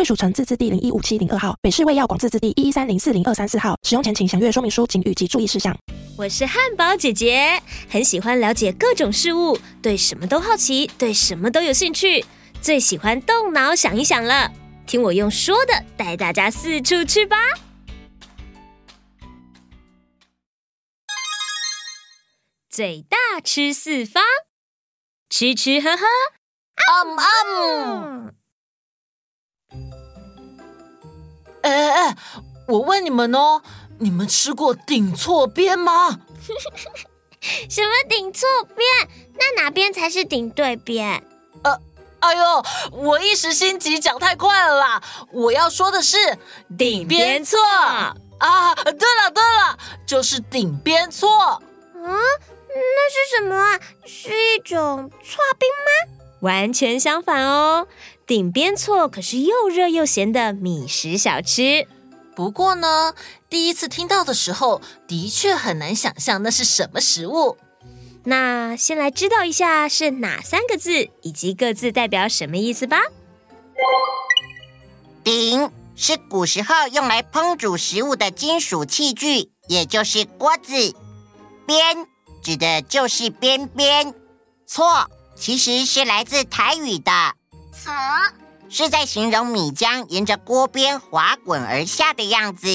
贵属城自治地零一五七零二号，北市卫药广自治地一一三零四零二三四号。使用前请详阅说明书、警语及注意事项。我是汉堡姐姐，很喜欢了解各种事物，对什么都好奇，对什么都有兴趣，最喜欢动脑想一想了。听我用说的带大家四处去吧。嘴大吃四方，吃吃喝喝，嗯嗯。哎哎哎！我问你们哦，你们吃过顶错边吗？什么顶错边？那哪边才是顶对边？呃，哎呦，我一时心急讲太快了啦！我要说的是顶边错啊！对了对了，就是顶边错。啊，那是什么啊？是一种错冰吗？完全相反哦。顶边错可是又热又咸的米食小吃。不过呢，第一次听到的时候，的确很难想象那是什么食物。那先来知道一下是哪三个字，以及各自代表什么意思吧。顶是古时候用来烹煮食物的金属器具，也就是锅子。边指的就是边边。错其实是来自台语的。错，是在形容米浆沿着锅边滑滚而下的样子。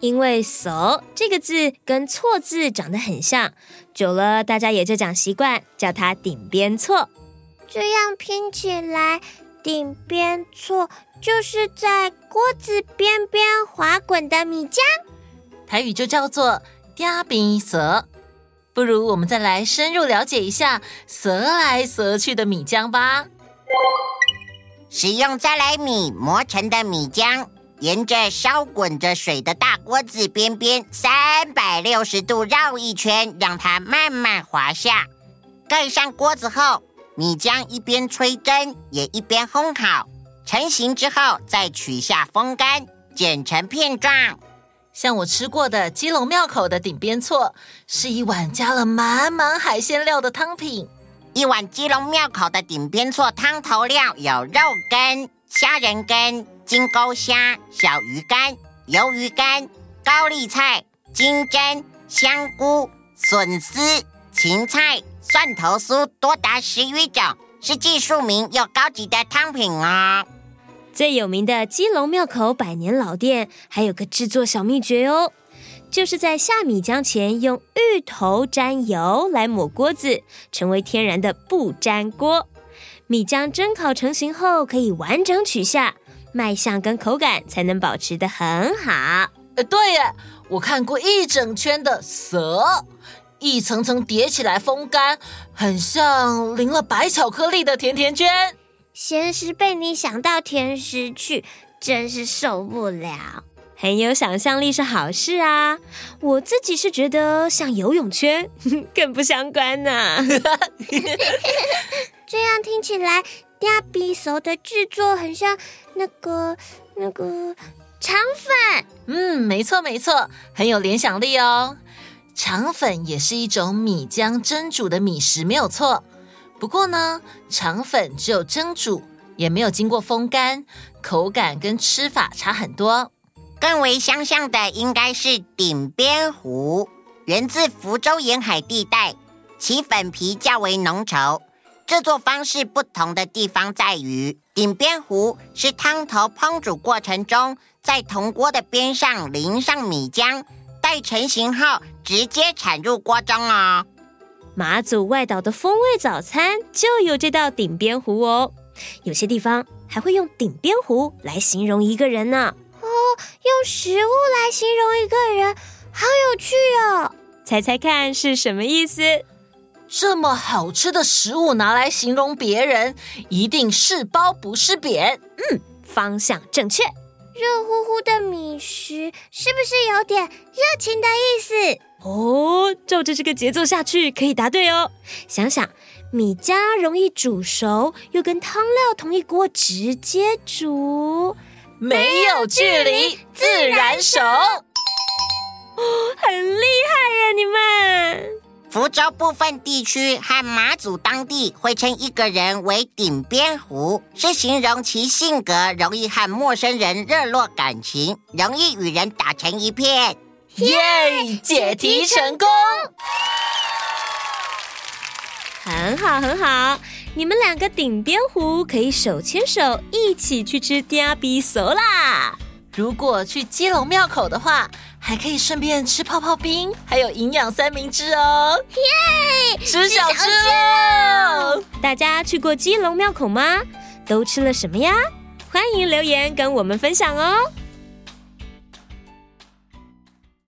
因为“趖”这个字跟“错”字长得很像，久了大家也就讲习惯，叫它“顶边错”。这样拼起来，“顶边错”就是在锅子边边滑滚的米浆。台语就叫做“嗲边蛇”。不如我们再来深入了解一下“蛇来蛇去”的米浆吧。使用再来米磨成的米浆，沿着烧滚着水的大锅子边边三百六十度绕一圈，让它慢慢滑下。盖上锅子后，米浆一边吹蒸，也一边烘烤。成型之后，再取下风干，剪成片状。像我吃过的基隆庙口的顶边错，是一碗加了满满海鲜料的汤品。一碗基隆庙口的顶边错汤头料有肉羹、虾仁羹、金钩虾、小鱼干、鱿鱼干、高丽菜、金针、香菇、笋丝、芹菜、蒜头酥，多达十余种，是既庶民又高级的汤品哦。最有名的基隆庙口百年老店，还有个制作小秘诀哦。就是在下米浆前，用芋头沾油来抹锅子，成为天然的不粘锅。米浆蒸烤成型后，可以完整取下，卖相跟口感才能保持得很好。呃，对耶，我看过一整圈的蛇，一层层叠起来风干，很像淋了白巧克力的甜甜圈。咸食被你想到甜食去，真是受不了。很有想象力是好事啊！我自己是觉得像游泳圈，更不相关呢、啊。这样听起来，嗲边趖的制作很像那个那个肠粉。嗯，没错没错，很有联想力哦。肠粉也是一种米浆蒸煮的米食，没有错。不过呢，肠粉只有蒸煮，也没有经过风干，口感跟吃法差很多。更为相像的应该是顶边糊，源自福州沿海地带，其粉皮较为浓稠。制作方式不同的地方在于，顶边糊是汤头烹煮过程中，在铜锅的边上淋上米浆，待成型后直接铲入锅中哦。马祖外岛的风味早餐就有这道顶边糊哦，有些地方还会用顶边糊来形容一个人呢。用食物来形容一个人，好有趣哦！猜猜看是什么意思？这么好吃的食物拿来形容别人，一定是褒不是贬。嗯，方向正确。热乎乎的米食是不是有点热情的意思？哦，照着这个节奏下去，可以答对哦。想想，米浆容易煮熟，又跟汤料同一锅直接煮，没有距离，自然熟。哦，很厉害呀，你们！福州部分地区和马祖当地会称一个人为顶边狐，是形容其性格容易和陌生人热络感情，容易与人打成一片。耶!解题成功，很好很好，你们两个顶边狐可以手牵手一起去吃嗲比索啦。如果去基隆庙口的话，还可以顺便吃泡泡冰，还有营养三明治哦！耶，吃小吃喽！大家去过基隆庙口吗？都吃了什么呀？欢迎留言跟我们分享哦！